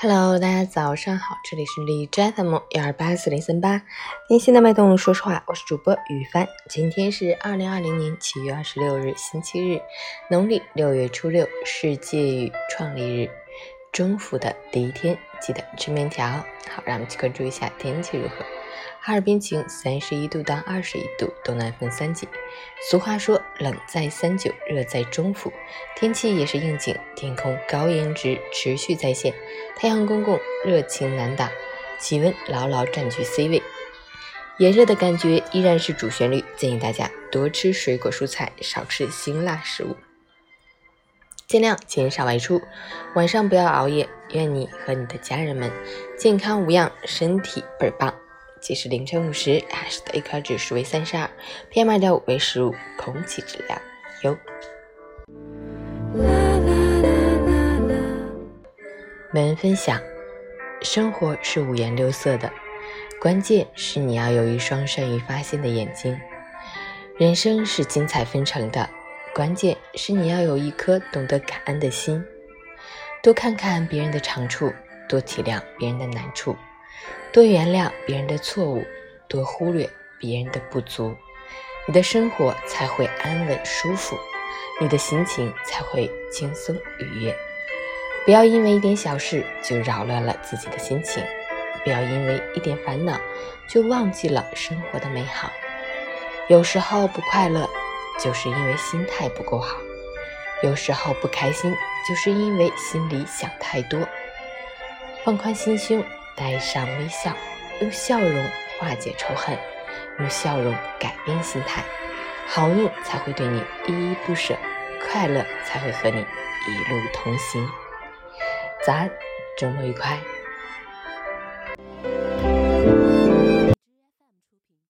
Hello，大家早上好，这里是李斋 FM 幺二八四零三八，贴心的脉动，说实话，我是主播雨帆。今天是二零二零年七月二十六日，星期日，农历六月初六，世界语创立日，中伏的第一天，记得吃面条。好，让我们去关注一下天气如何。哈尔滨晴，三十一度到二十一度，东南风三级。俗话说，冷在三九，热在中伏，天气也是应景，天空高颜值持续在线，太阳公公热情难挡，气温牢牢占据 C 位，炎热的感觉依然是主旋律。建议大家多吃水果蔬菜，少吃辛辣食物，尽量减少外出，晚上不要熬夜。愿你和你的家人们健康无恙，身体倍儿棒。即使凌晨五时，还是的 AQI 指数为三十二，PM 二点五为十五，空气质量优。每人分享：生活是五颜六色的，关键是你要有一双善于发现的眼睛；人生是精彩纷呈的，关键是你要有一颗懂得感恩的心。多看看别人的长处，多体谅别人的难处。多原谅别人的错误，多忽略别人的不足，你的生活才会安稳舒服，你的心情才会轻松愉悦。不要因为一点小事就扰乱了自己的心情，不要因为一点烦恼就忘记了生活的美好。有时候不快乐，就是因为心态不够好；有时候不开心，就是因为心里想太多。放宽心胸。带上微笑，用笑容化解仇恨，用笑容改变心态，好运才会对你依依不舍，快乐才会和你一路同行。早安，周末愉快。